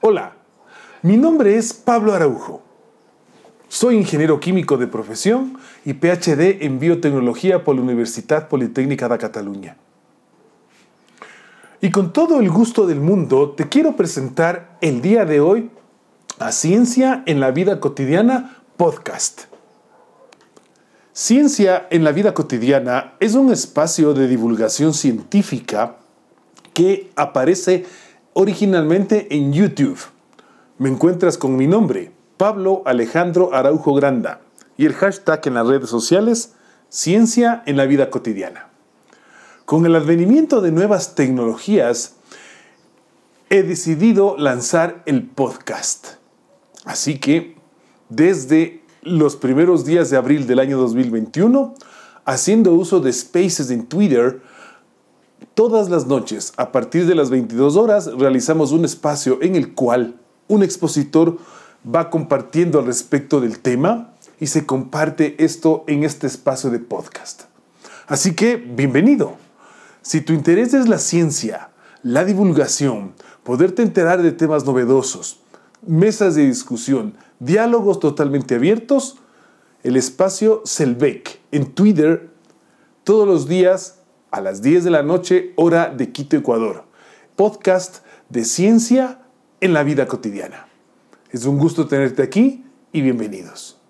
Hola, mi nombre es Pablo Araujo. Soy ingeniero químico de profesión y PhD en biotecnología por la Universidad Politécnica de Cataluña. Y con todo el gusto del mundo, te quiero presentar el día de hoy a Ciencia en la Vida Cotidiana podcast. Ciencia en la Vida Cotidiana es un espacio de divulgación científica que aparece originalmente en YouTube. Me encuentras con mi nombre, Pablo Alejandro Araujo Granda, y el hashtag en las redes sociales, Ciencia en la Vida Cotidiana. Con el advenimiento de nuevas tecnologías, he decidido lanzar el podcast. Así que, desde los primeros días de abril del año 2021, haciendo uso de Spaces en Twitter, Todas las noches, a partir de las 22 horas, realizamos un espacio en el cual un expositor va compartiendo al respecto del tema y se comparte esto en este espacio de podcast. Así que, bienvenido. Si tu interés es la ciencia, la divulgación, poderte enterar de temas novedosos, mesas de discusión, diálogos totalmente abiertos, el espacio Selbeck en Twitter todos los días a las 10 de la noche, hora de Quito, Ecuador. Podcast de ciencia en la vida cotidiana. Es un gusto tenerte aquí y bienvenidos.